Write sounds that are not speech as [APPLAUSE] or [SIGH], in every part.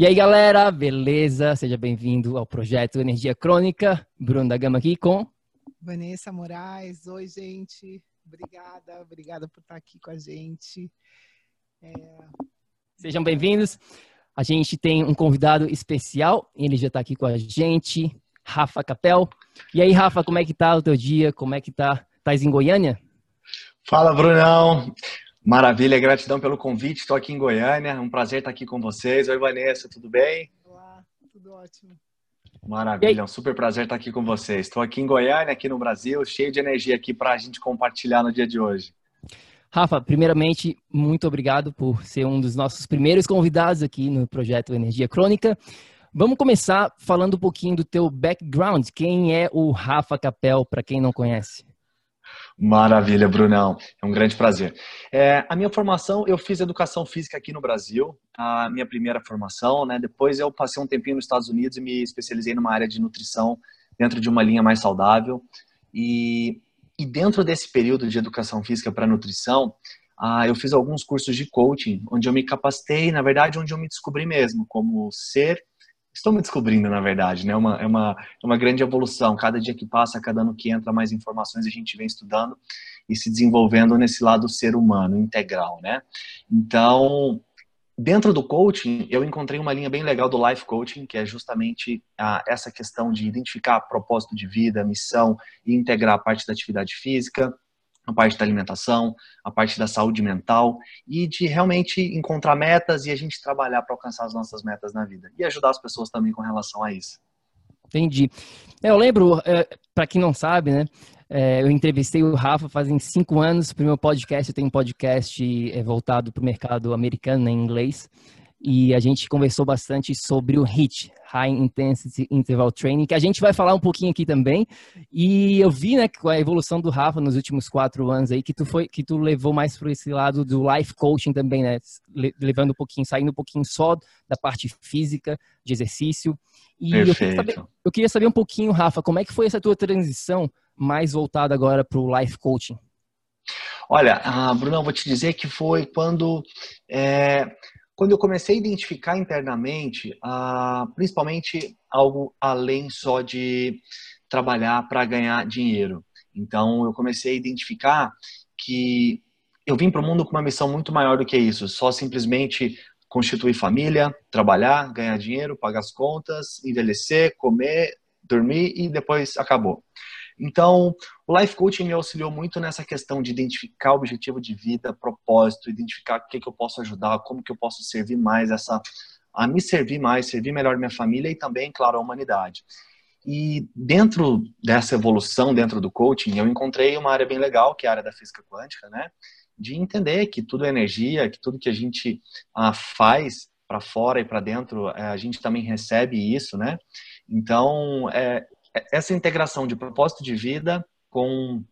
E aí, galera, beleza? Seja bem-vindo ao projeto Energia Crônica. Bruno da Gama aqui com Vanessa Moraes. Oi, gente. Obrigada, obrigada por estar aqui com a gente. É... Sejam bem-vindos. A gente tem um convidado especial, ele já está aqui com a gente, Rafa Capel. E aí, Rafa, como é que tá o teu dia? Como é que tá? Estás em Goiânia? Fala, Brunão. Maravilha, gratidão pelo convite. Estou aqui em Goiânia. Um prazer estar aqui com vocês. Oi, Vanessa, tudo bem? Olá, tudo ótimo. Maravilha, um super prazer estar aqui com vocês. Estou aqui em Goiânia, aqui no Brasil, cheio de energia aqui para a gente compartilhar no dia de hoje. Rafa, primeiramente, muito obrigado por ser um dos nossos primeiros convidados aqui no projeto Energia Crônica. Vamos começar falando um pouquinho do teu background. Quem é o Rafa Capel, para quem não conhece? Maravilha, Brunão. É um grande prazer. É, a minha formação, eu fiz educação física aqui no Brasil, a minha primeira formação, né? Depois eu passei um tempinho nos Estados Unidos e me especializei numa área de nutrição dentro de uma linha mais saudável. E, e dentro desse período de educação física para nutrição, ah, eu fiz alguns cursos de coaching, onde eu me capacitei, na verdade, onde eu me descobri mesmo como ser estou me descobrindo, na verdade, né? Uma, é, uma, é uma grande evolução. Cada dia que passa, cada ano que entra, mais informações a gente vem estudando e se desenvolvendo nesse lado ser humano, integral, né? Então, dentro do coaching, eu encontrei uma linha bem legal do life coaching, que é justamente ah, essa questão de identificar propósito de vida, missão e integrar a parte da atividade física, a parte da alimentação, a parte da saúde mental e de realmente encontrar metas e a gente trabalhar para alcançar as nossas metas na vida e ajudar as pessoas também com relação a isso. Entendi. É, eu lembro, é, para quem não sabe, né? É, eu entrevistei o Rafa fazem cinco anos para o meu podcast. Eu tenho um podcast voltado para o mercado americano, né, em inglês. E a gente conversou bastante sobre o HIT, High Intensity Interval Training, que a gente vai falar um pouquinho aqui também. E eu vi, né, com a evolução do Rafa nos últimos quatro anos aí, que tu foi, que tu levou mais para esse lado do life coaching também, né, levando um pouquinho, saindo um pouquinho só da parte física, de exercício. E eu queria, saber, eu queria, saber, um pouquinho, Rafa, como é que foi essa tua transição mais voltada agora para o life coaching? Olha, ah, Bruno, eu vou te dizer que foi quando é, quando eu comecei a identificar internamente, ah, principalmente algo além só de trabalhar para ganhar dinheiro. Então, eu comecei a identificar que eu vim para o mundo com uma missão muito maior do que isso, só simplesmente constituir família, trabalhar, ganhar dinheiro, pagar as contas, envelhecer, comer, dormir e depois acabou. Então, o life coaching me auxiliou muito nessa questão de identificar objetivo de vida, propósito, identificar o que, que eu posso ajudar, como que eu posso servir mais essa a me servir mais, servir melhor minha família e também, claro, a humanidade. E dentro dessa evolução, dentro do coaching, eu encontrei uma área bem legal, que é a área da física quântica, né? De entender que tudo é energia, que tudo que a gente ah, faz para fora e para dentro, eh, a gente também recebe isso, né? Então, é, essa integração de propósito de vida com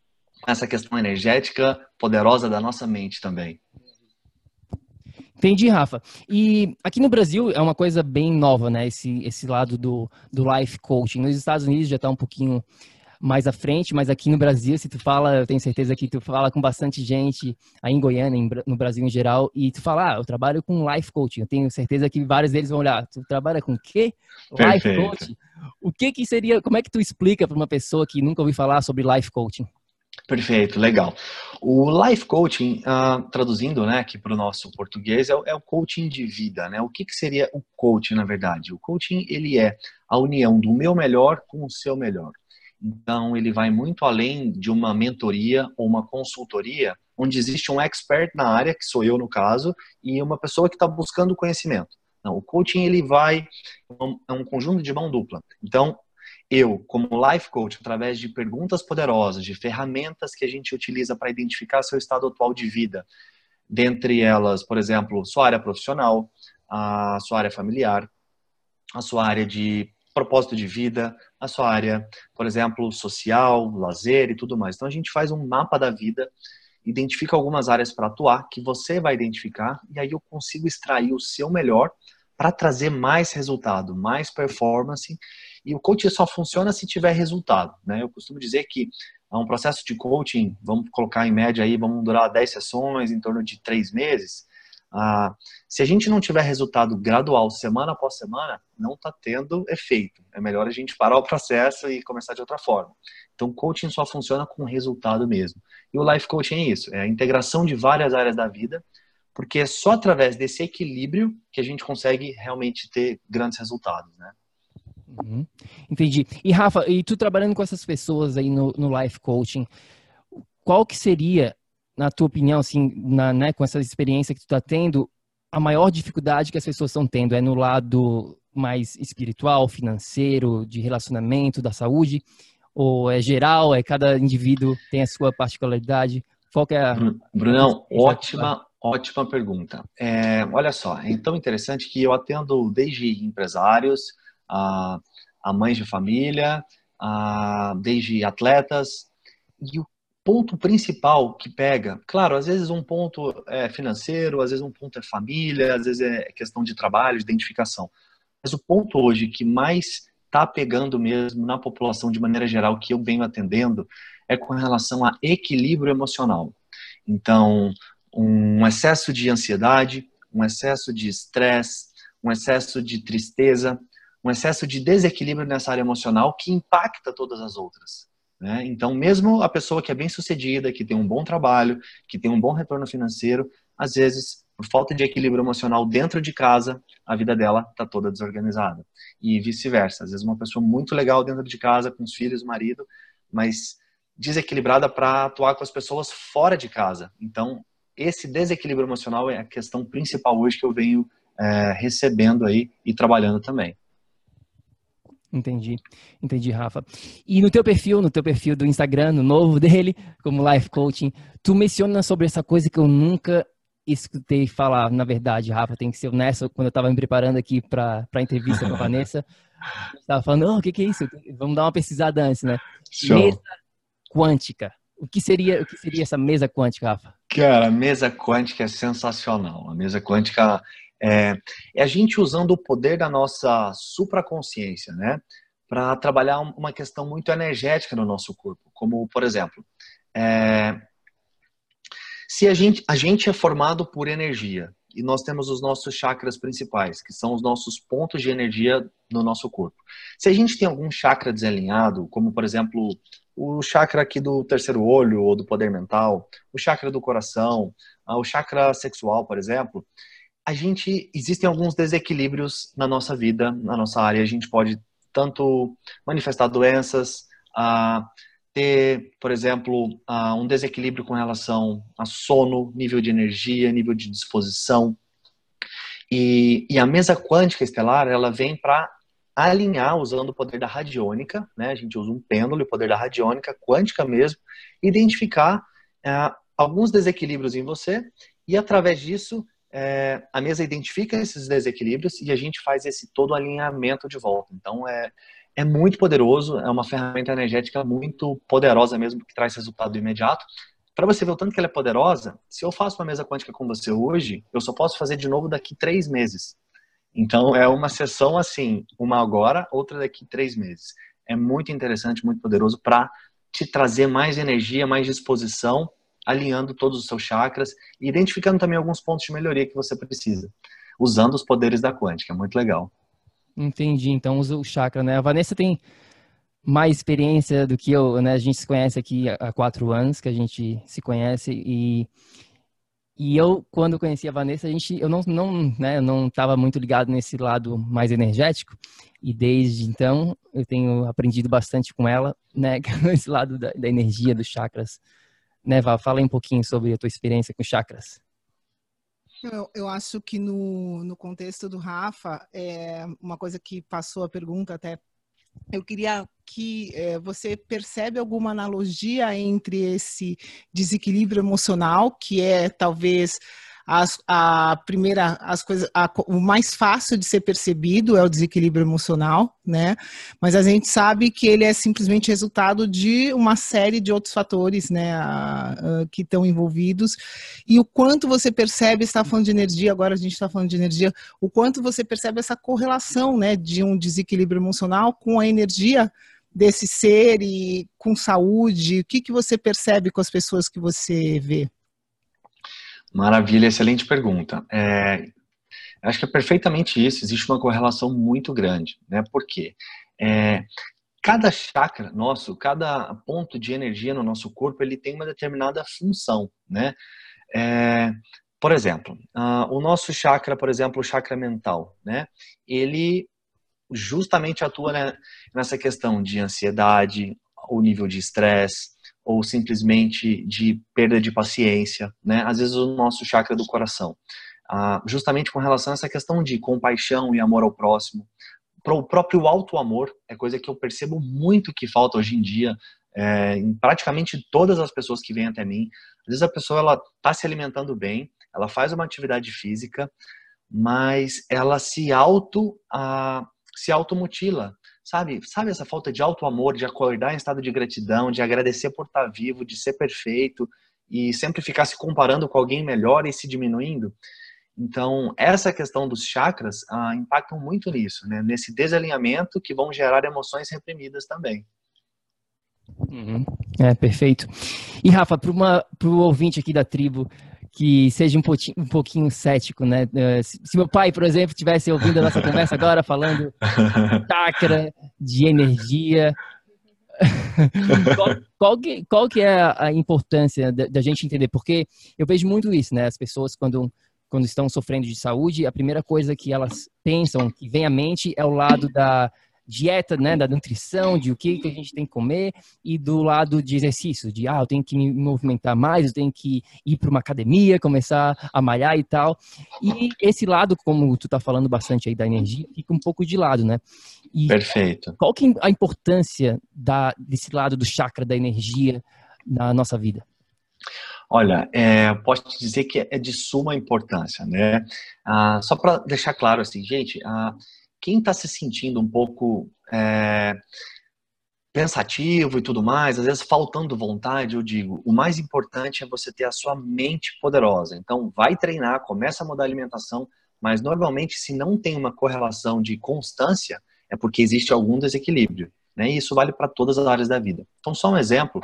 essa questão energética poderosa da nossa mente também. Entendi, Rafa. E aqui no Brasil é uma coisa bem nova, né? Esse, esse lado do, do life coaching. Nos Estados Unidos já está um pouquinho mais à frente, mas aqui no Brasil, se tu fala, eu tenho certeza que tu fala com bastante gente aí em Goiânia, no Brasil em geral, e tu fala, ah, eu trabalho com life coaching. Eu tenho certeza que vários deles vão olhar, tu trabalha com o quê? Life coaching. O que que seria, como é que tu explica para uma pessoa que nunca ouviu falar sobre life coaching? Perfeito, legal. O life coaching, uh, traduzindo né, aqui para o nosso português, é, é, o coaching de vida. Né? O que, que seria o coaching, na verdade? O coaching ele é a união do meu melhor com o seu melhor. Então, ele vai muito além de uma mentoria ou uma consultoria, onde existe um expert na área, que sou eu no caso, e uma pessoa que está buscando conhecimento. Não, o coaching ele vai é um conjunto de mão dupla. Então, eu, como life coach, através de perguntas poderosas, de ferramentas que a gente utiliza para identificar seu estado atual de vida, dentre elas, por exemplo, sua área profissional, a sua área familiar, a sua área de propósito de vida, a sua área, por exemplo, social, lazer e tudo mais. Então a gente faz um mapa da vida, identifica algumas áreas para atuar que você vai identificar e aí eu consigo extrair o seu melhor para trazer mais resultado, mais performance. E o coaching só funciona se tiver resultado. Né? Eu costumo dizer que um processo de coaching, vamos colocar em média aí, vamos durar 10 sessões, em torno de 3 meses. Ah, se a gente não tiver resultado gradual, semana após semana, não está tendo efeito. É melhor a gente parar o processo e começar de outra forma. Então, coaching só funciona com resultado mesmo. E o life coaching é isso, é a integração de várias áreas da vida porque é só através desse equilíbrio que a gente consegue realmente ter grandes resultados, né? Uhum. Entendi. E Rafa, e tu trabalhando com essas pessoas aí no, no life coaching, qual que seria, na tua opinião, assim, na, né, com essa experiência que tu está tendo, a maior dificuldade que as pessoas estão tendo é no lado mais espiritual, financeiro, de relacionamento, da saúde, ou é geral, é cada indivíduo tem a sua particularidade? Qual que é a... Brunão, ótima, Ótima pergunta. É, olha só, é tão interessante que eu atendo desde empresários, a, a mães de família, a, desde atletas, e o ponto principal que pega, claro, às vezes um ponto é financeiro, às vezes um ponto é família, às vezes é questão de trabalho, de identificação. Mas o ponto hoje que mais está pegando mesmo na população de maneira geral, que eu venho atendendo, é com relação a equilíbrio emocional. Então, um excesso de ansiedade, um excesso de estresse, um excesso de tristeza, um excesso de desequilíbrio nessa área emocional que impacta todas as outras. Né? Então, mesmo a pessoa que é bem sucedida, que tem um bom trabalho, que tem um bom retorno financeiro, às vezes, por falta de equilíbrio emocional dentro de casa, a vida dela está toda desorganizada. E vice-versa. Às vezes, uma pessoa muito legal dentro de casa, com os filhos, marido, mas desequilibrada para atuar com as pessoas fora de casa. Então, esse desequilíbrio emocional é a questão principal hoje que eu venho é, recebendo aí e trabalhando também. Entendi, entendi, Rafa. E no teu perfil, no teu perfil do Instagram, no novo [LAUGHS] dele, como Life Coaching, tu menciona sobre essa coisa que eu nunca escutei falar, na verdade, Rafa, tem que ser honesto, quando eu estava me preparando aqui para a entrevista com a Vanessa, eu estava falando, oh, o que, que é isso? Vamos dar uma pesquisada antes, né? Show. Mesa quântica. O que seria, o que seria essa mesa quântica, Rafa? Cara, a mesa quântica é sensacional. A mesa quântica é, é a gente usando o poder da nossa supraconsciência, né? Para trabalhar uma questão muito energética no nosso corpo. Como, por exemplo, é, se a gente, a gente é formado por energia e nós temos os nossos chakras principais, que são os nossos pontos de energia no nosso corpo. Se a gente tem algum chakra desalinhado, como por exemplo o chakra aqui do terceiro olho ou do poder mental, o chakra do coração, ah, o chakra sexual, por exemplo, a gente existem alguns desequilíbrios na nossa vida, na nossa área. A gente pode tanto manifestar doenças, a ter, por exemplo, um desequilíbrio com relação a sono, nível de energia, nível de disposição. E, e a mesa quântica estelar, ela vem para alinhar usando o poder da radiônica, né? A gente usa um pêndulo, o poder da radiônica quântica mesmo, identificar é, alguns desequilíbrios em você e através disso é, a mesa identifica esses desequilíbrios e a gente faz esse todo alinhamento de volta. Então é é muito poderoso, é uma ferramenta energética muito poderosa mesmo que traz resultado imediato. Para você ver o tanto que ela é poderosa, se eu faço uma mesa quântica com você hoje, eu só posso fazer de novo daqui três meses. Então é uma sessão assim, uma agora, outra daqui três meses. é muito interessante, muito poderoso para te trazer mais energia, mais disposição, alinhando todos os seus chakras e identificando também alguns pontos de melhoria que você precisa, usando os poderes da quântica. É muito legal. Entendi. Então usa o chakra, né? A Vanessa tem mais experiência do que eu, né? A gente se conhece aqui há quatro anos que a gente se conhece e e eu quando conheci a Vanessa, a gente eu não não, né, eu não estava muito ligado nesse lado mais energético e desde então eu tenho aprendido bastante com ela, né, [LAUGHS] esse lado da, da energia dos chakras. Né, Val, fala um pouquinho sobre a tua experiência com chakras. Eu, eu, acho que no, no contexto do Rafa, é uma coisa que passou a pergunta até. Eu queria que é, você percebe alguma analogia entre esse desequilíbrio emocional, que é talvez as, a primeira, as coisas, a, o mais fácil de ser percebido é o desequilíbrio emocional, né? Mas a gente sabe que ele é simplesmente resultado de uma série de outros fatores, né, a, a, que estão envolvidos. E o quanto você percebe, está falando de energia, agora a gente está falando de energia, o quanto você percebe essa correlação, né, de um desequilíbrio emocional com a energia desse ser e com saúde? O que, que você percebe com as pessoas que você vê? Maravilha, excelente pergunta. É, acho que é perfeitamente isso. Existe uma correlação muito grande, né? Por quê? É, cada chakra nosso, cada ponto de energia no nosso corpo, ele tem uma determinada função, né? É, por exemplo, uh, o nosso chakra, por exemplo, o chakra mental, né? Ele justamente atua né, nessa questão de ansiedade, o nível de estresse, ou simplesmente de perda de paciência, né? Às vezes o nosso chakra do coração, ah, justamente com relação a essa questão de compaixão e amor ao próximo, para o próprio alto amor é coisa que eu percebo muito que falta hoje em dia é, em praticamente todas as pessoas que vêm até mim. Às vezes a pessoa ela está se alimentando bem, ela faz uma atividade física, mas ela se auto ah, se automutila, sabe? Sabe essa falta de auto amor, de acordar em estado de gratidão, de agradecer por estar vivo, de ser perfeito e sempre ficar se comparando com alguém melhor e se diminuindo? Então, essa questão dos chakras ah, impactam muito nisso, né? Nesse desalinhamento que vão gerar emoções reprimidas também. Uhum. É, perfeito. E Rafa, para o ouvinte aqui da tribo que seja um pouquinho, um pouquinho cético, né? Eh, se, meu pai, por exemplo, estivesse ouvindo a nossa conversa agora falando de [LAUGHS] chakra, de energia, [LAUGHS] qual, qual, que, qual que é a importância da, da, gente entender? Porque eu vejo muito isso, né? As pessoas quando, quando estão sofrendo de saúde, a primeira coisa que elas pensam, que vem à mente, é o lado da dieta, né, da nutrição, de o que, que a gente tem que comer, e do lado de exercício, de, ah, eu tenho que me movimentar mais, eu tenho que ir para uma academia, começar a malhar e tal. E esse lado, como tu tá falando bastante aí da energia, fica um pouco de lado, né? E Perfeito. Qual que é a importância da, desse lado do chakra da energia na nossa vida? Olha, é, posso te dizer que é de suma importância, né? Ah, só para deixar claro assim, gente, ah, quem está se sentindo um pouco é, pensativo e tudo mais, às vezes faltando vontade, eu digo, o mais importante é você ter a sua mente poderosa. Então, vai treinar, começa a mudar a alimentação, mas normalmente, se não tem uma correlação de constância, é porque existe algum desequilíbrio. Né? E isso vale para todas as áreas da vida. Então, só um exemplo.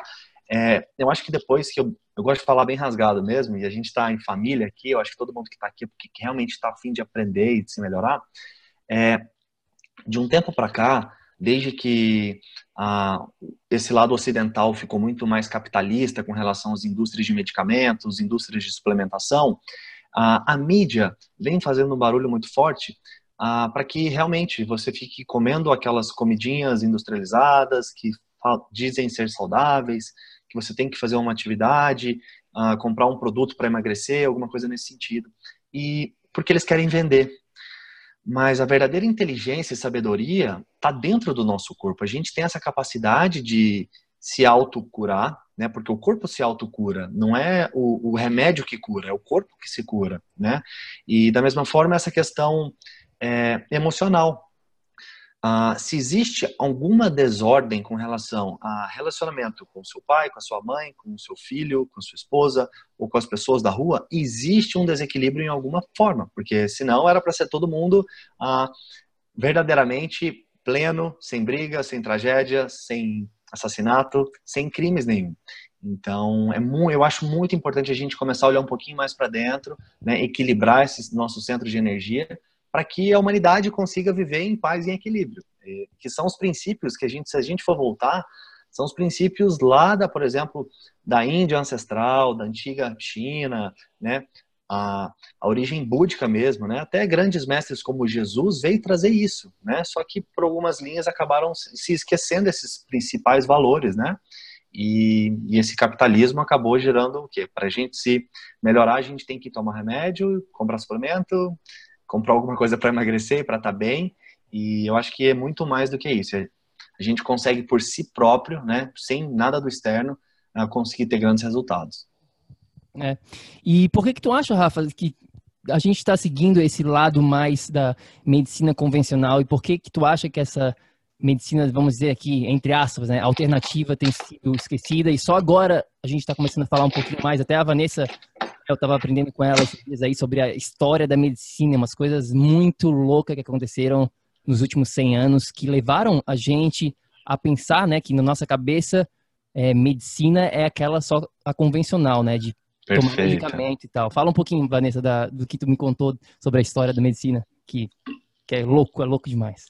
É, eu acho que depois que eu, eu gosto de falar bem rasgado mesmo, e a gente está em família aqui, eu acho que todo mundo que está aqui, porque realmente está afim de aprender e de se melhorar, é, de um tempo para cá, desde que ah, esse lado ocidental ficou muito mais capitalista com relação às indústrias de medicamentos, indústrias de suplementação, ah, a mídia vem fazendo um barulho muito forte ah, para que realmente você fique comendo aquelas comidinhas industrializadas que dizem ser saudáveis, que você tem que fazer uma atividade, ah, comprar um produto para emagrecer, alguma coisa nesse sentido. E porque eles querem vender, mas a verdadeira inteligência e sabedoria está dentro do nosso corpo. A gente tem essa capacidade de se autocurar, né? Porque o corpo se autocura, não é o, o, remédio que cura, é o corpo que se cura, né? E da mesma forma essa questão é, emocional. Ah, se existe alguma desordem com relação a relacionamento com seu pai, com a sua mãe, com o seu filho, com sua esposa ou com as pessoas da rua, existe um desequilíbrio em alguma forma, porque senão era para ser todo mundo ah, verdadeiramente pleno, sem briga, sem tragédia, sem assassinato, sem crimes nenhum. Então, é muito, eu acho muito importante a gente começar a olhar um pouquinho mais para dentro, né, equilibrar esses nossos centros de energia, para que a humanidade consiga viver em paz e em equilíbrio. E, que são os princípios que a gente, se a gente for voltar, são os princípios lá da, por exemplo, da Índia ancestral, da antiga China, né, a, a origem búdica mesmo, né? Até grandes mestres como Jesus veio trazer isso, né? Só que por algumas linhas acabaram se esquecendo esses principais valores, né? E, e esse capitalismo acabou gerando o quê? Para a gente se melhorar, a gente tem que tomar remédio, comprar suplemento, comprar alguma coisa para emagrecer, para estar tá bem. E eu acho que é muito mais do que isso. A gente consegue por si próprio, né? Sem nada do externo, conseguir ter grandes resultados. É. E por que que tu acha, Rafa, que a gente está seguindo esse lado mais da medicina convencional e por que que tu acha que essa medicina, vamos dizer aqui, entre aspas, né, alternativa tem sido esquecida e só agora a gente está começando a falar um pouquinho mais, até a Vanessa, eu estava aprendendo com ela esses dias aí sobre a história da medicina, umas coisas muito loucas que aconteceram nos últimos 100 anos que levaram a gente a pensar, né, que na nossa cabeça é, medicina é aquela só a convencional, né, de tomar medicamento e tal. Fala um pouquinho, Vanessa, da, do que tu me contou sobre a história da medicina, que, que é louco, é louco demais.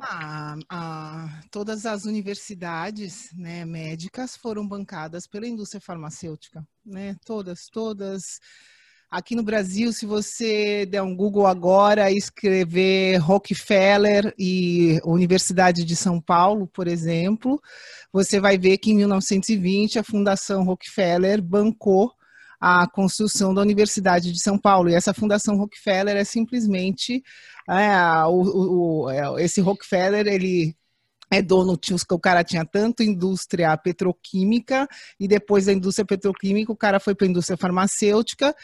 Ah, ah, todas as universidades né, médicas foram bancadas pela indústria farmacêutica, né? Todas, todas. Aqui no Brasil, se você der um Google agora e escrever Rockefeller e Universidade de São Paulo, por exemplo, você vai ver que em 1920 a Fundação Rockefeller bancou a construção da Universidade de São Paulo. E essa Fundação Rockefeller é simplesmente é, o, o, é, esse Rockefeller ele é dono, o cara tinha tanto indústria petroquímica e depois da indústria petroquímica o cara foi para a indústria farmacêutica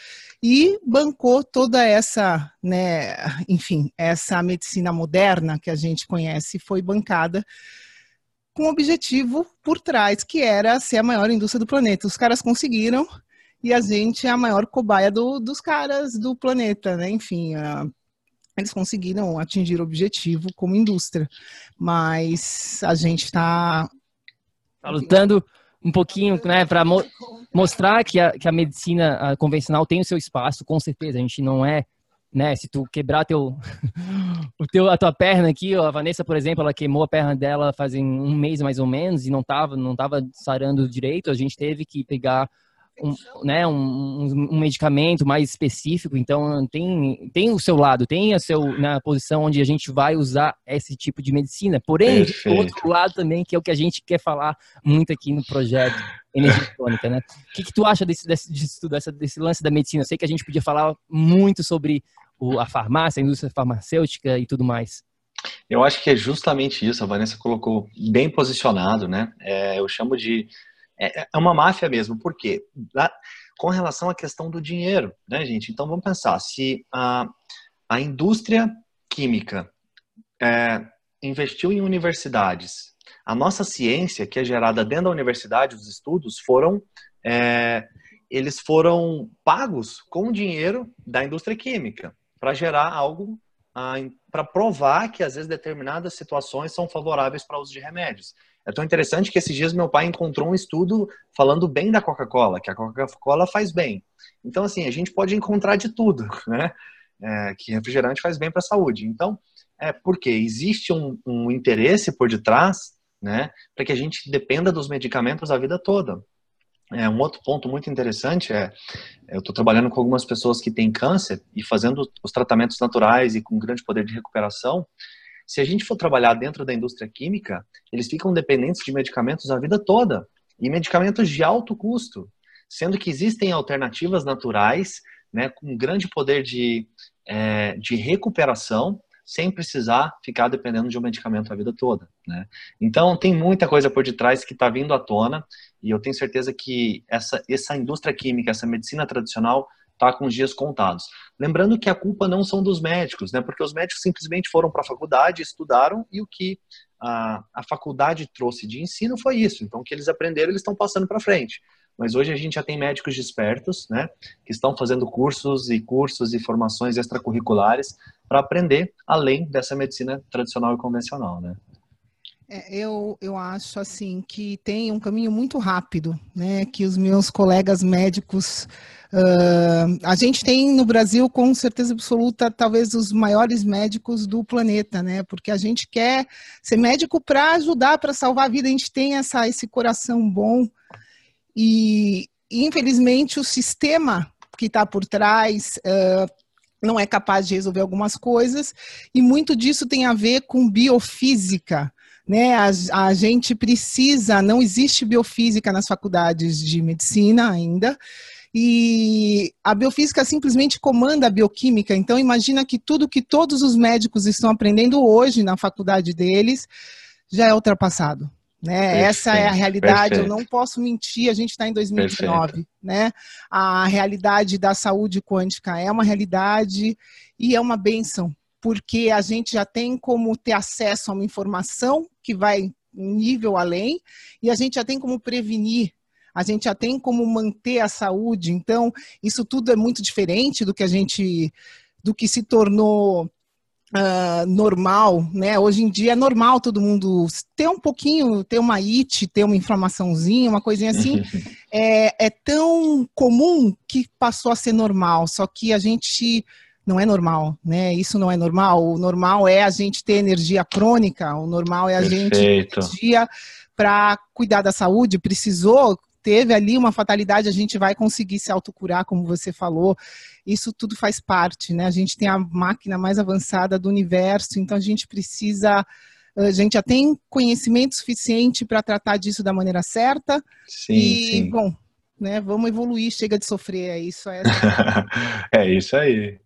e bancou toda essa, né, enfim, essa medicina moderna que a gente conhece foi bancada com um objetivo por trás, que era ser a maior indústria do planeta. Os caras conseguiram e a gente é a maior cobaia do, dos caras do planeta, né? Enfim, uh, eles conseguiram atingir o objetivo como indústria, mas a gente está tá lutando um pouquinho, né, para mo mostrar que a, que a medicina a convencional tem o seu espaço, com certeza. A gente não é né? Se tu quebrar teu, [LAUGHS] o teu, a tua perna aqui, ó, a Vanessa, por exemplo, ela queimou a perna dela faz um mês mais ou menos e não tava, não tava sarando direito. A gente teve que pegar um, né, um, um, medicamento mais específico, então tem, tem o seu lado, tem a seu, na posição onde a gente vai usar esse tipo de medicina. Porém, o outro lado também, que é o que a gente quer falar muito aqui no projeto Energia Tônica, né? O que, que tu acha desse, desse, disso tudo, dessa, desse lance da medicina? Eu sei que a gente podia falar muito sobre o, a farmácia, a indústria farmacêutica e tudo mais. Eu acho que é justamente isso, a Vanessa colocou bem posicionado, né? É, eu chamo de é, é uma máfia mesmo, por quê? Com relação à questão do dinheiro, né, gente? Então vamos pensar, se a, a indústria química é, investiu em universidades, a nossa ciência, que é gerada dentro da universidade, os estudos, foram. É, eles foram pagos com dinheiro da indústria química para gerar algo, para provar que às vezes determinadas situações são favoráveis para o uso de remédios. É tão interessante que esses dias meu pai encontrou um estudo falando bem da Coca-Cola, que a Coca-Cola faz bem. Então, assim, a gente pode encontrar de tudo, né? É, que refrigerante faz bem para a saúde. Então, é porque existe um, um interesse por detrás, né, para que a gente dependa dos medicamentos a vida toda. É, um outro ponto muito interessante é, eu estou trabalhando com algumas pessoas que têm câncer e fazendo os tratamentos naturais e com grande poder de recuperação. Se a gente for trabalhar dentro da indústria química, eles ficam dependentes de medicamentos a vida toda e medicamentos de alto custo, sendo que existem alternativas naturais, né, com grande poder de, é, de recuperação, sem precisar ficar dependendo de um medicamento a vida toda. Né? Então, tem muita coisa por detrás que está vindo à tona, e eu tenho certeza que essa, essa indústria química, essa medicina tradicional, está com os dias contados. Lembrando que a culpa não são dos médicos, né? Porque os médicos simplesmente foram para a faculdade, estudaram e o que a, a faculdade trouxe de ensino foi isso. Então, o que eles aprenderam, eles estão passando para frente. mas hoje a gente já tem médicos despertos, né, que estão fazendo cursos e cursos e formações extracurriculares para aprender além dessa medicina tradicional e convencional, né. É, eu, eu acho assim que tem um caminho muito rápido, né? Que os meus colegas médicos, uh, a gente tem no Brasil com certeza absoluta talvez os maiores médicos do planeta, né? Porque a gente quer ser médico para ajudar, para salvar a vida. A gente tem essa esse coração bom e infelizmente o sistema que está por trás uh, não é capaz de resolver algumas coisas e muito disso tem a ver com biofísica né? A, a gente precisa, não existe biofísica nas faculdades de medicina ainda, e a biofísica simplesmente comanda a bioquímica. Então, imagina que tudo que todos os médicos estão aprendendo hoje na faculdade deles já é ultrapassado. Né? Essa é a realidade, perfeito. eu não posso mentir, a gente está em 2019. Né? A realidade da saúde quântica é uma realidade e é uma benção porque a gente já tem como ter acesso a uma informação que vai um nível além, e a gente já tem como prevenir, a gente já tem como manter a saúde. Então, isso tudo é muito diferente do que a gente, do que se tornou Uh, normal, né? Hoje em dia é normal todo mundo ter um pouquinho, ter uma it, ter uma inflamaçãozinha, uma coisinha assim. [LAUGHS] é, é tão comum que passou a ser normal. Só que a gente não é normal, né? Isso não é normal. O normal é a gente ter energia crônica, o normal é a Perfeito. gente ter energia para cuidar da saúde. Precisou, teve ali uma fatalidade, a gente vai conseguir se autocurar, como você falou. Isso tudo faz parte, né? A gente tem a máquina mais avançada do universo, então a gente precisa a gente já tem conhecimento suficiente para tratar disso da maneira certa. Sim, e, sim. bom, né, vamos evoluir, chega de sofrer, é isso. É, [LAUGHS] é isso aí.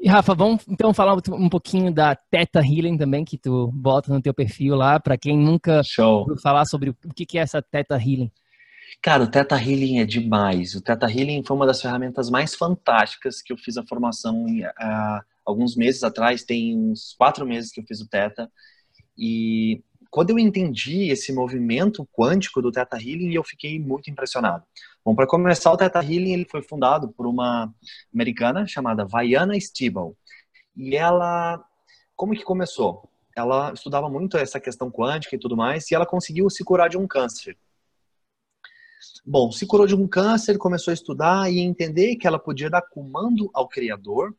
E Rafa, vamos então falar um pouquinho da Teta Healing também, que tu bota no teu perfil lá, para quem nunca Show. ouviu falar sobre o que é essa Teta Healing. Cara, o Teta Healing é demais. O Teta Healing foi uma das ferramentas mais fantásticas que eu fiz a formação há alguns meses atrás, tem uns quatro meses que eu fiz o Teta. E quando eu entendi esse movimento quântico do Theta Healing, eu fiquei muito impressionado. Bom, para começar, o Theta Healing ele foi fundado por uma americana chamada Vaiana Stibel. E ela, como que começou? Ela estudava muito essa questão quântica e tudo mais, e ela conseguiu se curar de um câncer. Bom, se curou de um câncer, começou a estudar e entender que ela podia dar comando ao Criador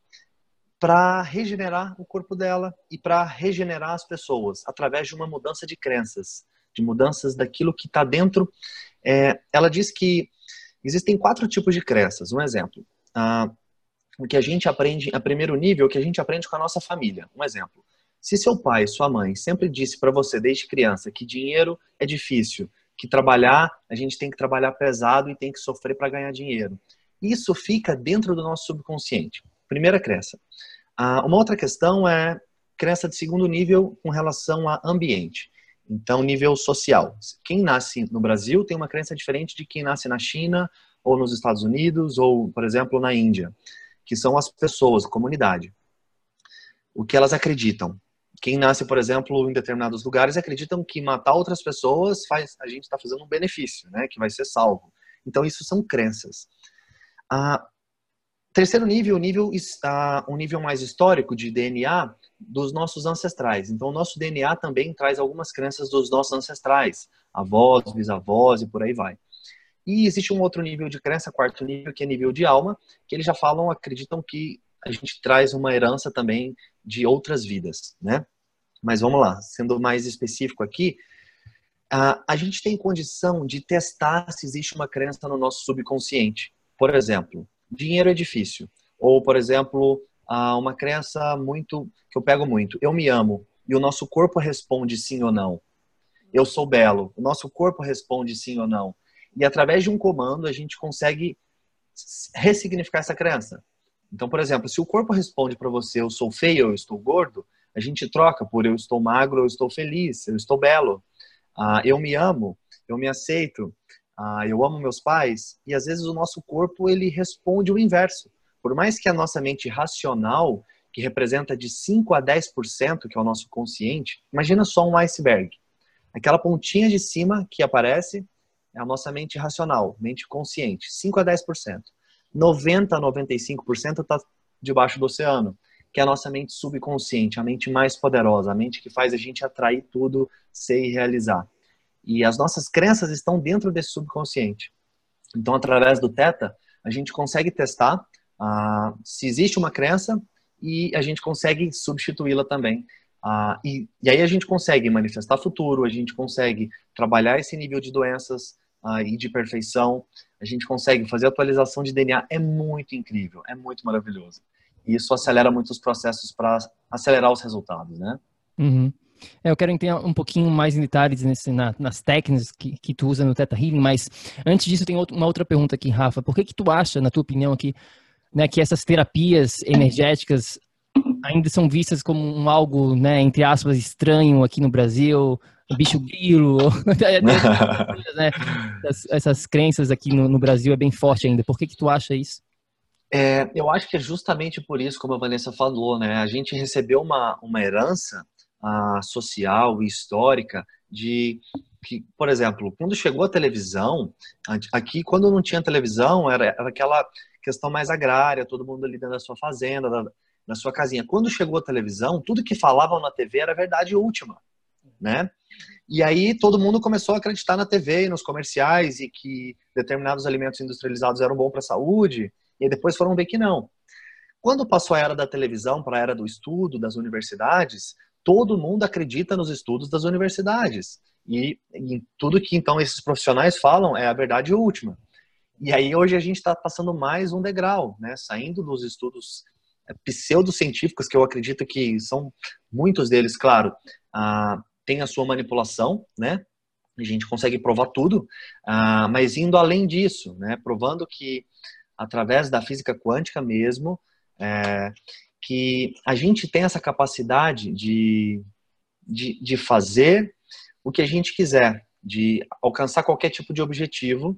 para regenerar o corpo dela e para regenerar as pessoas através de uma mudança de crenças, de mudanças daquilo que está dentro. É, ela diz que existem quatro tipos de crenças. Um exemplo, ah, o que a gente aprende a primeiro nível, o que a gente aprende com a nossa família. Um exemplo, se seu pai, sua mãe sempre disse para você desde criança que dinheiro é difícil, que trabalhar a gente tem que trabalhar pesado e tem que sofrer para ganhar dinheiro, isso fica dentro do nosso subconsciente. Primeira crença. Ah, uma outra questão é crença de segundo nível com relação a ambiente. Então, nível social. Quem nasce no Brasil tem uma crença diferente de quem nasce na China, ou nos Estados Unidos, ou, por exemplo, na Índia, que são as pessoas, a comunidade. O que elas acreditam. Quem nasce, por exemplo, em determinados lugares, acreditam que matar outras pessoas faz a gente está fazendo um benefício, né? Que vai ser salvo. Então, isso são crenças. Ah, Terceiro nível, nível está um nível mais histórico de DNA dos nossos ancestrais. Então, o nosso DNA também traz algumas crenças dos nossos ancestrais, avós, bisavós e por aí vai. E existe um outro nível de crença, quarto nível, que é nível de alma, que eles já falam, acreditam que a gente traz uma herança também de outras vidas, né? Mas vamos lá, sendo mais específico aqui, a gente tem condição de testar se existe uma crença no nosso subconsciente. Por exemplo, dinheiro é difícil. Ou, por exemplo, uma crença muito que eu pego muito, eu me amo e o nosso corpo responde sim ou não. Eu sou belo, o nosso corpo responde sim ou não. E através de um comando a gente consegue ressignificar essa crença. Então, por exemplo, se o corpo responde para você eu sou feio, eu estou gordo, a gente troca por eu estou magro, eu estou feliz, eu estou belo. Ah, eu me amo, eu me aceito, ah, eu amo meus pais, e às vezes o nosso corpo ele responde o inverso. Por mais que a nossa mente racional, que representa de 5 a 10%, que é o nosso consciente, imagina só um iceberg. Aquela pontinha de cima que aparece, é a nossa mente racional, mente consciente, 5 a 10%. 90 a 95% está debaixo do oceano, que é a nossa mente subconsciente, a mente mais poderosa, a mente que faz a gente atrair tudo, ser e realizar. E as nossas crenças estão dentro desse subconsciente. Então, através do Teta, a gente consegue testar ah, se existe uma crença e a gente consegue substituí-la também. Ah, e, e, aí a gente consegue manifestar futuro, a gente consegue trabalhar esse nível de doenças ah, e de perfeição, a gente consegue fazer atualização de DNA. É muito incrível, é muito maravilhoso. E isso acelera muito os processos para acelerar os resultados, né? Uhum. É, eu quero entender um pouquinho mais em detalhes nesse, na, nas técnicas que, que tu usa no Theta Healing, mas antes disso tem uma outra pergunta aqui, Rafa. Por que que tu acha, na tua opinião aqui, né, que essas terapias energéticas ainda são vistas como um algo, né, entre aspas, estranho aqui no Brasil, bicho grilo, [LAUGHS] né, essas, essas, crenças aqui no, no, Brasil é bem forte ainda. Por que que tu acha isso? É, eu acho que é justamente por isso, como a Vanessa falou, né, a gente recebeu uma, uma herança uh, social e histórica de que, por exemplo, quando chegou a televisão, aqui quando não tinha televisão era, era aquela questão mais agrária, todo mundo ali dentro da sua fazenda, da, na sua casinha. Quando chegou a televisão, tudo que falavam na TV era verdade última, né? E aí todo mundo começou a acreditar na TV e nos comerciais e que determinados alimentos industrializados eram bons para a saúde, e depois foram ver que não. Quando passou a era da televisão para a era do estudo, das universidades, todo mundo acredita nos estudos das universidades. E, e tudo que então esses profissionais falam é a verdade última. E aí hoje a gente está passando mais um degrau, né? Saindo dos estudos é, pseudocientíficos, que eu acredito que são muitos deles, claro, ah, tem a sua manipulação, né? A gente consegue provar tudo, ah, mas indo além disso, né? Provando que através da física quântica mesmo, é, que a gente tem essa capacidade de, de, de fazer o que a gente quiser, de alcançar qualquer tipo de objetivo.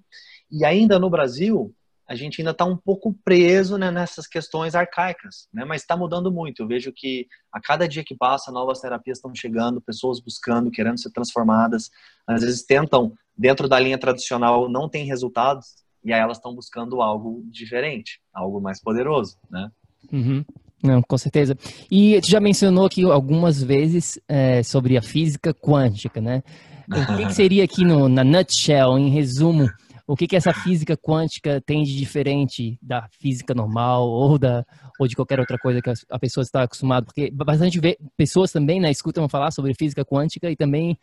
E ainda no Brasil, a gente ainda está um pouco preso né, nessas questões arcaicas, né? mas está mudando muito. Eu vejo que a cada dia que passa, novas terapias estão chegando, pessoas buscando, querendo ser transformadas. Às vezes tentam, dentro da linha tradicional, não tem resultados, e aí elas estão buscando algo diferente, algo mais poderoso. Né? Uhum. Não, com certeza. E tu já mencionou aqui algumas vezes é, sobre a física quântica, né? O que, que seria aqui no, na nutshell, em resumo, o que, que essa física quântica tem de diferente da física normal ou, da, ou de qualquer outra coisa que a pessoa está acostumada? Porque bastante vê, pessoas também né, escutam falar sobre física quântica e também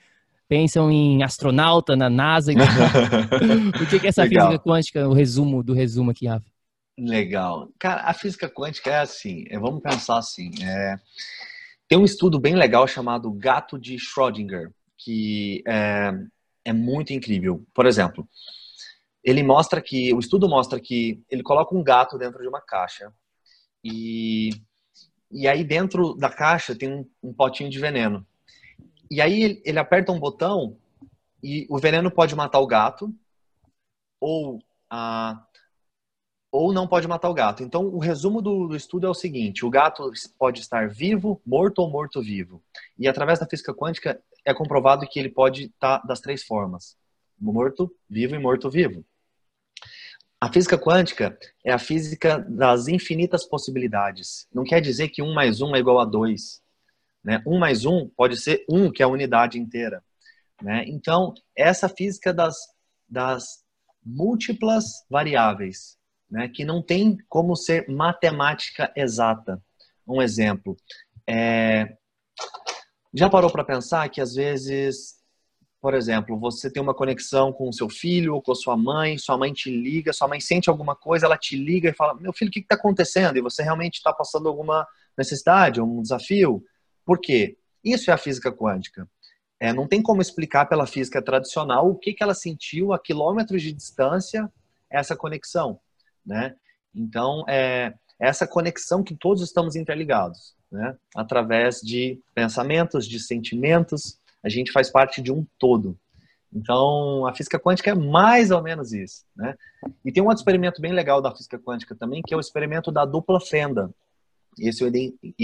pensam em astronauta na NASA. [LAUGHS] o que, que é essa Legal. física quântica, o resumo do resumo aqui, Rafa? Legal. Cara, a física quântica é assim, é, vamos pensar assim, é, tem um estudo bem legal chamado Gato de Schrödinger, que é, é muito incrível. Por exemplo, ele mostra que, o estudo mostra que ele coloca um gato dentro de uma caixa e, e aí dentro da caixa tem um, um potinho de veneno. E aí ele, ele aperta um botão e o veneno pode matar o gato ou a ou não pode matar o gato. Então, o resumo do, do, estudo é o seguinte: o gato pode estar vivo, morto ou morto-vivo. E através da física quântica é comprovado que ele pode estar das três formas: morto, vivo e morto-vivo. A física quântica é a física das infinitas possibilidades. Não quer dizer que um mais um é igual a dois. Né? Um mais um pode ser um, que é a unidade inteira. Né? Então, essa física das, das múltiplas variáveis né, que não tem como ser matemática exata. Um exemplo, é... já parou para pensar que às vezes, por exemplo, você tem uma conexão com o seu filho ou com a sua mãe, sua mãe te liga, sua mãe sente alguma coisa, ela te liga e fala: Meu filho, o que está acontecendo? E você realmente está passando alguma necessidade, um desafio? Por quê? Isso é a física quântica. É, não tem como explicar pela física tradicional o que, que ela sentiu a quilômetros de distância essa conexão né? Então, é essa conexão que todos estamos interligados, né? Através de pensamentos, de sentimentos, a gente faz parte de um todo. Então, a física quântica é mais ou menos isso, né? E tem um outro experimento bem legal da física quântica também, que é o experimento da dupla fenda. Esse eu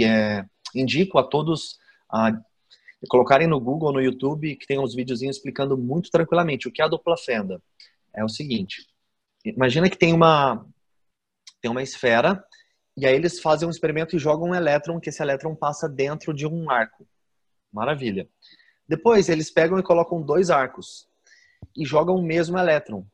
é, indico a todos a colocarem no Google, no YouTube, que tem uns videozinhos explicando muito tranquilamente o que é a dupla fenda. é o seguinte: imagina que tem uma tem uma esfera e aí eles fazem um experimento e jogam um elétron, que esse elétron passa dentro de um arco. Maravilha. Depois eles pegam e colocam dois arcos e jogam o mesmo elétron.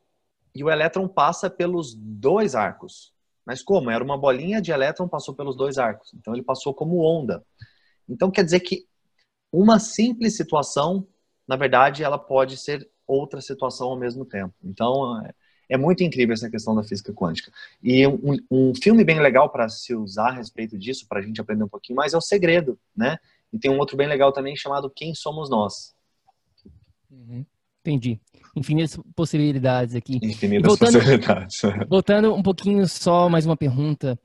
E o elétron passa pelos dois arcos. Mas como? Era uma bolinha de elétron, passou pelos dois arcos. Então ele passou como onda. Então quer dizer que uma simples situação, na verdade, ela pode ser outra situação ao mesmo tempo. Então é, muito incrível essa questão da física quântica. E um, um filme bem legal para se usar a respeito disso, para a gente aprender um pouquinho mais, é O Segredo, né? E tem um outro bem legal também chamado Quem Somos Nós. Uhum. Entendi. Infinitas possibilidades aqui. Infinitas voltando, possibilidades. [LAUGHS] Voltando um pouquinho só, mais uma pergunta,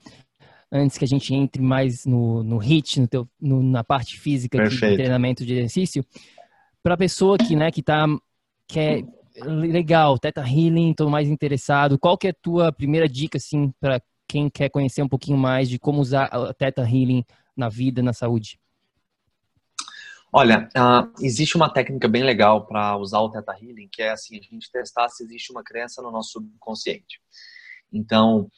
antes que a gente entre mais no, no HIT, no teu, no, na parte física de treinamento de exercício. Para a pessoa que, né, que tá, quer, legal, Teta Healing, estou mais interessado, qual que é a tua primeira dica, assim, para quem quer conhecer um pouquinho mais de como usar a Teta Healing na vida, na saúde? Olha, uh, existe uma técnica bem legal para usar o Theta Healing, que é assim, a gente testar se existe uma crença no nosso subconsciente. Então,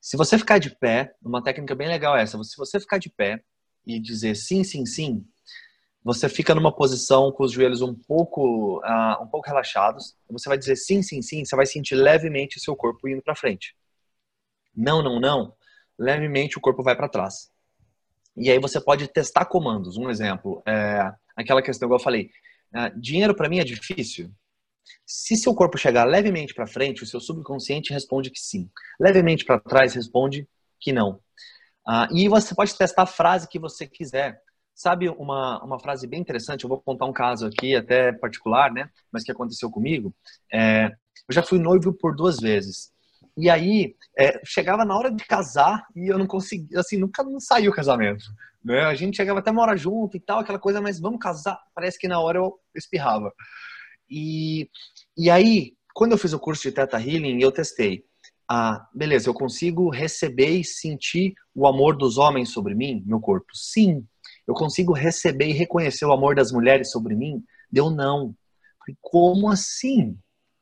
se você ficar de pé, uma técnica bem legal é essa, se você ficar de pé e dizer sim, sim, sim, você fica numa posição com os joelhos um pouco, uh, um pouco relaxados, você vai dizer sim, sim, sim, você vai sentir levemente o seu corpo indo para frente. Não, não, não, levemente o corpo vai para trás. E aí você pode testar comandos. Um exemplo, é aquela questão que eu falei. É, dinheiro para mim é difícil. Se seu corpo chegar levemente para frente, o seu subconsciente responde que sim. Levemente para trás responde que não. Ah, e você pode testar a frase que você quiser. Sabe uma, uma frase bem interessante? Eu vou contar um caso aqui, até particular, né? Mas que aconteceu comigo. É, eu já fui noivo por duas vezes. E aí, é, chegava na hora de casar e eu não conseguia, assim, nunca não saiu o casamento. Né? A gente chegava até morar junto e tal, aquela coisa, mas vamos casar? Parece que na hora eu espirrava. E, e aí, quando eu fiz o curso de Teta Healing, eu testei. Ah, beleza, eu consigo receber e sentir o amor dos homens sobre mim, meu corpo? Sim. Eu consigo receber e reconhecer o amor das mulheres sobre mim? Deu não. Como assim?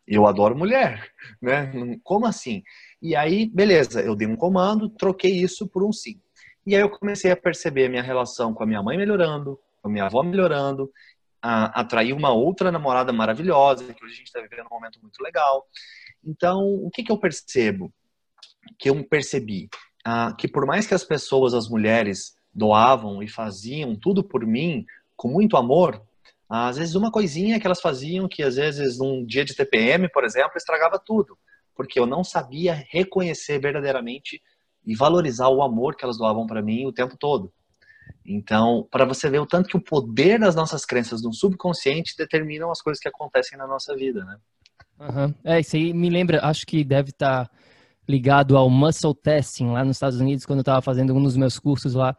eu adoro mulher, [LAUGHS] né? Como assim? E aí, beleza, eu dei um comando, troquei isso por um sim. E aí eu comecei a perceber a minha relação com a minha mãe melhorando, com a minha avó melhorando, atrair uma outra namorada maravilhosa, que hoje a gente está vivendo um momento muito legal. Então, o que, que eu percebo? Que eu percebi ah, que por mais que as pessoas, as mulheres, doavam e faziam tudo por mim com muito amor, às vezes uma coisinha que elas faziam que às vezes num dia de TPM, por exemplo, estragava tudo, porque eu não sabia reconhecer verdadeiramente e valorizar o amor que elas doavam para mim o tempo todo. Então, para você ver o tanto que o poder das nossas crenças no subconsciente determinam as coisas que acontecem na nossa vida, né? Uhum. É, isso aí me lembra, acho que deve estar tá ligado ao muscle testing lá nos Estados Unidos, quando eu estava fazendo um dos meus cursos lá,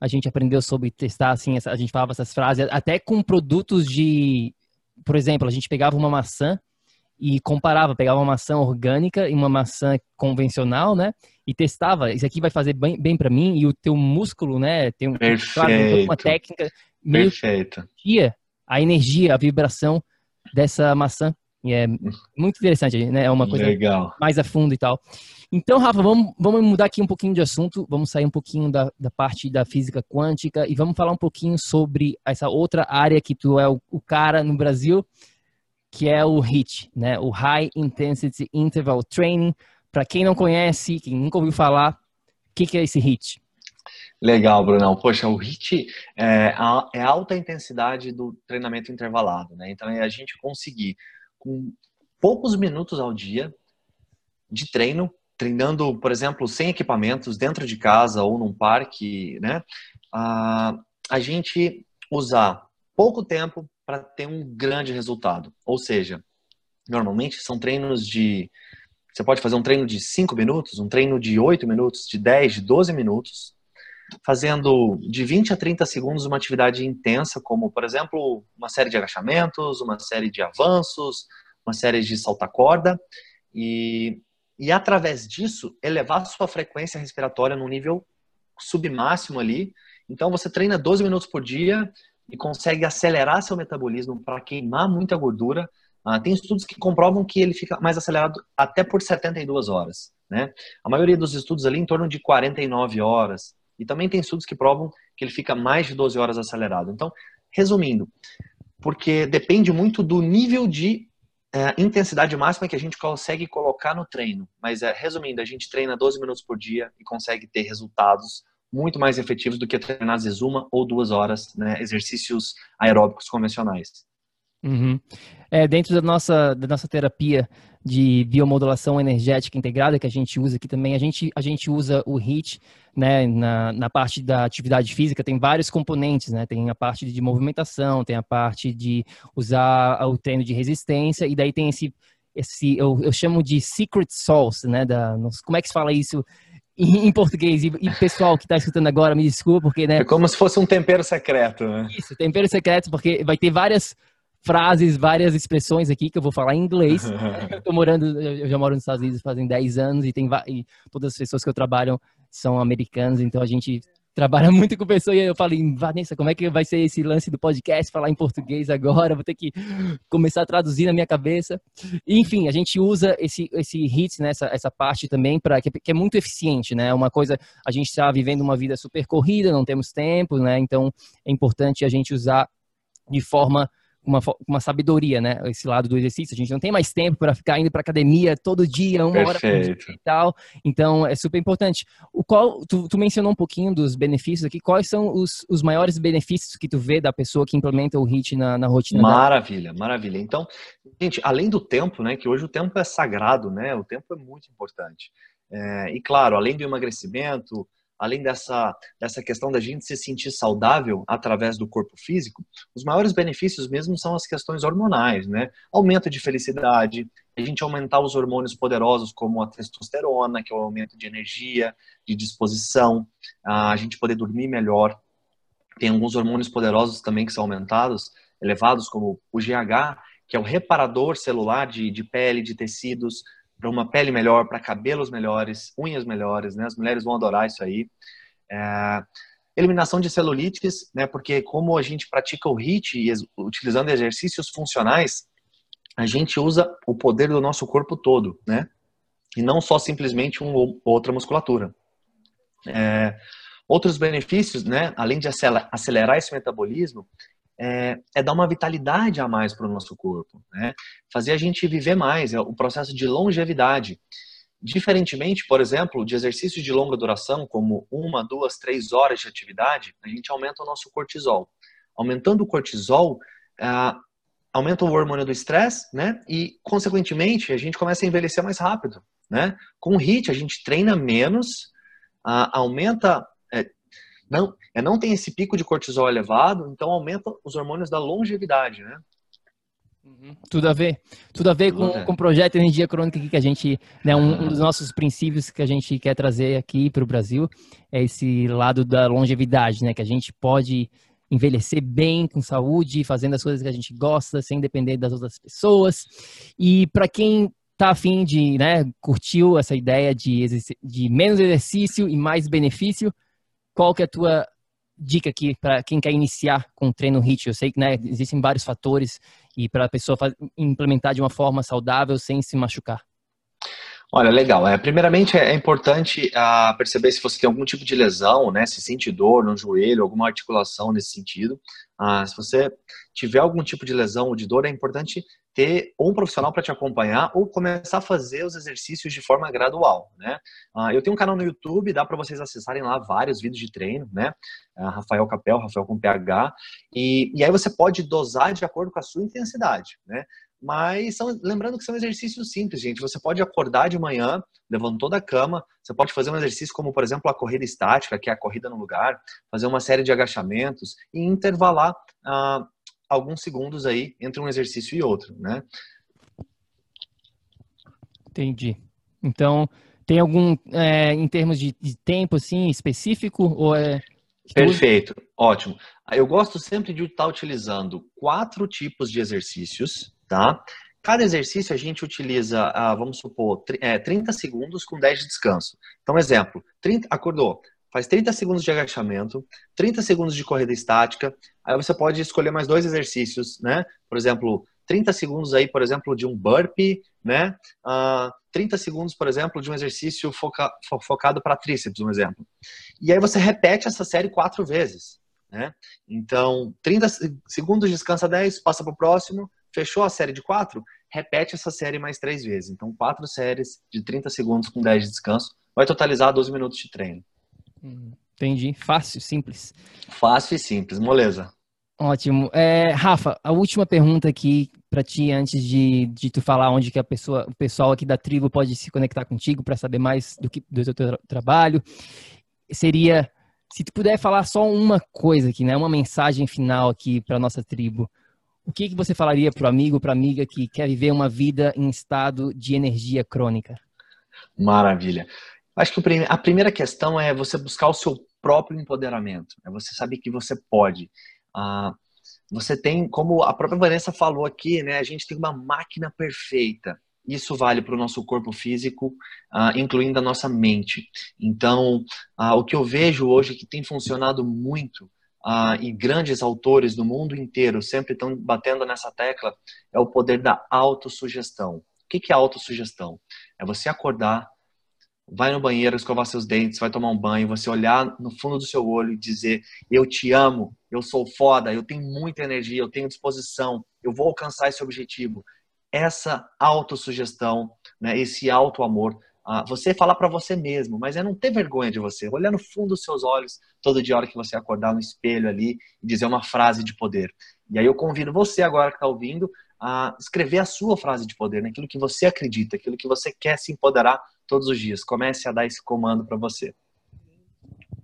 a gente aprendeu sobre testar, assim, a gente falava essas frases, até com produtos de, por exemplo, a gente pegava uma maçã e comparava, pegava uma maçã orgânica e uma maçã convencional, né? E testava, isso aqui vai fazer bem, bem para mim e o teu músculo, né? Tem um, claro, uma técnica meio Perfeito. a energia, a vibração dessa maçã. E é muito interessante, né? É uma coisa Legal. mais a fundo e tal. Então, Rafa, vamos, vamos mudar aqui um pouquinho de assunto, vamos sair um pouquinho da, da parte da física quântica e vamos falar um pouquinho sobre essa outra área que tu é o, o cara no Brasil, que é o HIT, né? O High Intensity Interval Training. Para quem não conhece, quem nunca ouviu falar, o que, que é esse HIT? Legal, Brunão. Poxa, o HIT é, é a alta intensidade do treinamento intervalado, né? Então é a gente conseguir com poucos minutos ao dia de treino, treinando, por exemplo, sem equipamentos, dentro de casa ou num parque, né? A, a gente usar pouco tempo para ter um grande resultado. Ou seja, normalmente são treinos de. Você pode fazer um treino de 5 minutos, um treino de 8 minutos, de 10, de 12 minutos, fazendo de 20 a 30 segundos uma atividade intensa, como, por exemplo, uma série de agachamentos, uma série de avanços, uma série de saltar corda, e, e através disso elevar sua frequência respiratória num nível submáximo ali. Então você treina 12 minutos por dia e consegue acelerar seu metabolismo para queimar muita gordura, Uh, tem estudos que comprovam que ele fica mais acelerado até por 72 horas. Né? A maioria dos estudos ali em torno de 49 horas. E também tem estudos que provam que ele fica mais de 12 horas acelerado. Então, resumindo, porque depende muito do nível de é, intensidade máxima que a gente consegue colocar no treino. Mas, é, resumindo, a gente treina 12 minutos por dia e consegue ter resultados muito mais efetivos do que treinar uma ou duas horas, né, exercícios aeróbicos convencionais. Uhum. É, dentro da nossa, da nossa terapia de biomodulação energética integrada que a gente usa aqui também, a gente, a gente usa o HIIT né, na, na parte da atividade física, tem vários componentes, né? Tem a parte de movimentação, tem a parte de usar o treino de resistência, e daí tem esse, esse eu, eu chamo de secret sauce, né? Da, como é que se fala isso em português. E, pessoal que está escutando agora, me desculpa, porque, né? É como se fosse um tempero secreto, né? Isso, tempero secreto, porque vai ter várias frases, várias expressões aqui que eu vou falar em inglês. [LAUGHS] eu tô morando, eu já moro nos Estados Unidos fazem 10 anos e tem e todas as pessoas que eu trabalho são americanas, então a gente trabalha [LAUGHS] muito com pessoas e eu falei, Vanessa, como é que vai ser esse lance do podcast, falar em português agora, vou ter que começar a traduzir na minha cabeça. Enfim, a gente usa esse, esse hits, né, essa, essa parte também, para que, que, é muito eficiente, né, uma coisa, a gente está vivendo uma vida super corrida, não temos tempo, né, então é importante a gente usar de forma uma, uma sabedoria, né? Esse lado do exercício. A gente não tem mais tempo para ficar indo para academia todo dia, uma Perfeito. hora por dia e tal. Então, é super importante. O qual, tu, tu, mencionou um pouquinho dos benefícios aqui. Quais são os, os maiores benefícios que tu vê da pessoa que implementa o HIIT na, na rotina Maravilha, dela? maravilha. Então, gente, além do tempo, né? Que hoje o tempo é sagrado, né? O tempo é muito importante. É, e claro, além do emagrecimento, além dessa, dessa questão da gente se sentir saudável através do corpo físico, os maiores benefícios mesmo são as questões hormonais, né? Aumento de felicidade, a gente aumentar os hormônios poderosos como a testosterona, que é o aumento de energia, de disposição, a gente poder dormir melhor. Tem alguns hormônios poderosos também que são aumentados, elevados, como o GH, que é o reparador celular de, de pele, de tecidos, para uma pele melhor, para cabelos melhores, unhas melhores, né? As mulheres vão adorar isso aí. É, eliminação de celulites, né? Porque como a gente pratica o HIIT utilizando exercícios funcionais, a gente usa o poder do nosso corpo todo, né? E não só simplesmente uma ou outra musculatura. É, outros benefícios, né? Além de acelerar esse metabolismo, é, é dar uma vitalidade a mais para o nosso corpo, né? fazer a gente viver mais, é o processo de longevidade. Diferentemente, por exemplo, de exercícios de longa duração, como uma, duas, três horas de atividade, a gente aumenta o nosso cortisol. Aumentando o cortisol, é, aumenta o hormônio do estresse, né? E, consequentemente, a gente começa a envelhecer mais rápido, né? Com o HIIT, a gente treina menos, aumenta não, é, não tem esse pico de cortisol elevado, então aumenta os hormônios da longevidade, né? Uhum. Tudo a ver, tudo a ver com, com o projeto Energia Crônica aqui que a gente, né, um, um, dos nossos princípios que a gente quer trazer aqui para o Brasil é esse lado da longevidade, né, que a gente pode envelhecer bem, com saúde, fazendo as coisas que a gente gosta, sem depender das outras pessoas. E para quem tá afim de, né, curtiu essa ideia de, de menos exercício e mais benefício, qual que é a tua dica aqui para quem quer iniciar com o treino HIIT? Eu sei que né, existem vários fatores e para a pessoa implementar de uma forma saudável sem se machucar. Olha, legal. É, primeiramente, é importante ah, perceber se você tem algum tipo de lesão, né? Se sente dor no joelho, alguma articulação nesse sentido. Ah, se você tiver algum tipo de lesão ou de dor, é importante ter um profissional para te acompanhar ou começar a fazer os exercícios de forma gradual, né? Uh, eu tenho um canal no YouTube, dá para vocês acessarem lá vários vídeos de treino, né? Uh, Rafael Capel, Rafael com PH, e, e aí você pode dosar de acordo com a sua intensidade, né? Mas são, lembrando que são exercícios simples, gente. Você pode acordar de manhã, levantou da cama, você pode fazer um exercício como, por exemplo, a corrida estática, que é a corrida no lugar, fazer uma série de agachamentos e intervalar uh, alguns segundos aí entre um exercício e outro, né? Entendi. Então, tem algum, é, em termos de, de, tempo, assim, específico? Ou é... Perfeito, ótimo. Eu gosto sempre de estar utilizando quatro tipos de exercícios, tá? Cada exercício a gente utiliza, ah, vamos supor, 30 é, segundos com 10 de descanso. Então, exemplo, 30, acordou, faz 30 segundos de agachamento, 30 segundos de corrida estática, aí você pode escolher mais dois exercícios, né? Por exemplo, 30 segundos aí, por exemplo, de um burpee, né? Uh, 30 segundos, por exemplo, de um exercício foca, focado para tríceps, um exemplo. E aí você repete essa série quatro vezes, né? Então, 30 segundos, descansa 10, passa para o próximo, fechou a série de quatro, repete essa série mais três vezes. Então, quatro séries de 30 segundos com 10 de descanso, vai totalizar 12 minutos de treino. Entendi. Fácil, simples. Fácil e simples, moleza. Ótimo. É, Rafa, a última pergunta aqui para ti antes de, de tu falar onde que a pessoa, o pessoal aqui da tribo pode se conectar contigo para saber mais do que do teu tra trabalho seria se tu puder falar só uma coisa aqui, né, uma mensagem final aqui para nossa tribo. O que que você falaria para o amigo, para amiga que quer viver uma vida em estado de energia crônica? Maravilha. Acho que a primeira questão é você buscar o seu próprio empoderamento. É você saber que você pode. Ah, você tem, como a própria Vanessa falou aqui, né? A gente tem uma máquina perfeita. Isso vale para o nosso corpo físico, ah, incluindo a nossa mente. Então, ah, o que eu vejo hoje que tem funcionado muito ah, e grandes autores do mundo inteiro sempre estão batendo nessa tecla é o poder da autossugestão. O que é autossugestão? É você acordar, vai no banheiro, escovar seus dentes, vai tomar um banho, você olhar no fundo do seu olho e dizer: Eu te amo, eu sou foda, eu tenho muita energia, eu tenho disposição, eu vou alcançar esse objetivo. Essa autossugestão, né, esse auto-amor, ah, você falar para você mesmo, mas é não ter vergonha de você, olhar no fundo dos seus olhos todo dia, hora que você acordar no espelho ali e dizer uma frase de poder. E aí eu convido você agora que está ouvindo a escrever a sua frase de poder, naquilo que você acredita, aquilo que você quer se empoderar todos os dias. Comece a dar esse comando para você.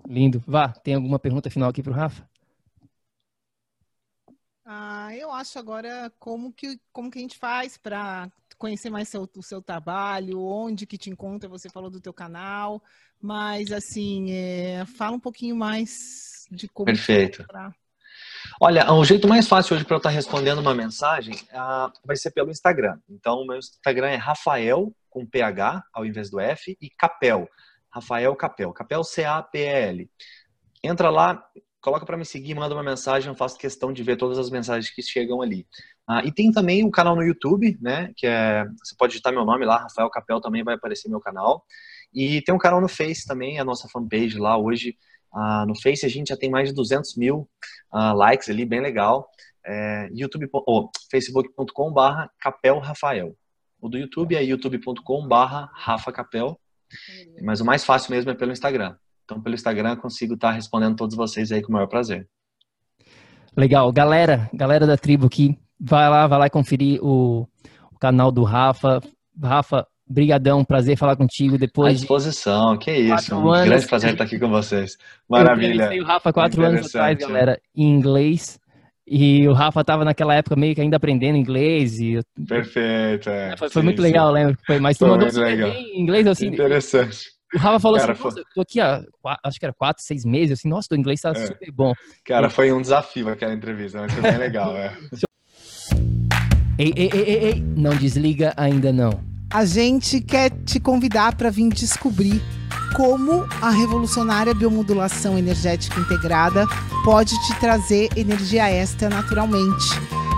Lindo. Vá, tem alguma pergunta final aqui para o Rafa? Ah, eu acho agora como que, como que a gente faz para conhecer mais seu, o seu trabalho, onde que te encontra, você falou do teu canal, mas assim, é, fala um pouquinho mais de como Perfeito. Olha, o jeito mais fácil hoje para eu estar respondendo uma mensagem uh, vai ser pelo Instagram. Então, o meu Instagram é Rafael, com PH ao invés do F, e Capel. Rafael Capel. Capel C-A-P-E-L. Entra lá, coloca para me seguir, manda uma mensagem, eu faço questão de ver todas as mensagens que chegam ali. Uh, e tem também um canal no YouTube, né? Que é. Você pode digitar meu nome lá, Rafael Capel, também vai aparecer meu canal. E tem um canal no Face também, a nossa fanpage lá hoje. Uh, no Face a gente já tem mais de 200 mil uh, likes ali, bem legal. É, YouTube, oh, facebook.com barra Capel Rafael. O do YouTube é youtube.com barra Rafa Capel. Mas o mais fácil mesmo é pelo Instagram. Então, pelo Instagram eu consigo estar respondendo todos vocês aí com o maior prazer. Legal. Galera, galera da tribo aqui, vai lá, vai lá conferir o, o canal do Rafa. Rafa, Brigadão, prazer falar contigo depois. À disposição, que isso. Um anos, grande prazer estar aqui com vocês. Maravilha. Eu o Rafa quatro anos atrás, galera, em inglês. E o Rafa estava naquela época meio que ainda aprendendo inglês. E Perfeito, é. Foi, foi sim, muito legal, sim. lembro. Foi, mas tu foi mandou legal. em inglês assim. Interessante. O Rafa falou Cara, assim, nossa, tô aqui há, acho que era quatro, seis meses, assim, nossa, teu inglês tá é. super bom. Cara, foi um desafio aquela entrevista, mas foi bem legal, é. [LAUGHS] ei, ei, ei, ei, ei, não desliga ainda não a gente quer te convidar para vir descobrir como a revolucionária biomodulação energética integrada pode te trazer energia extra naturalmente,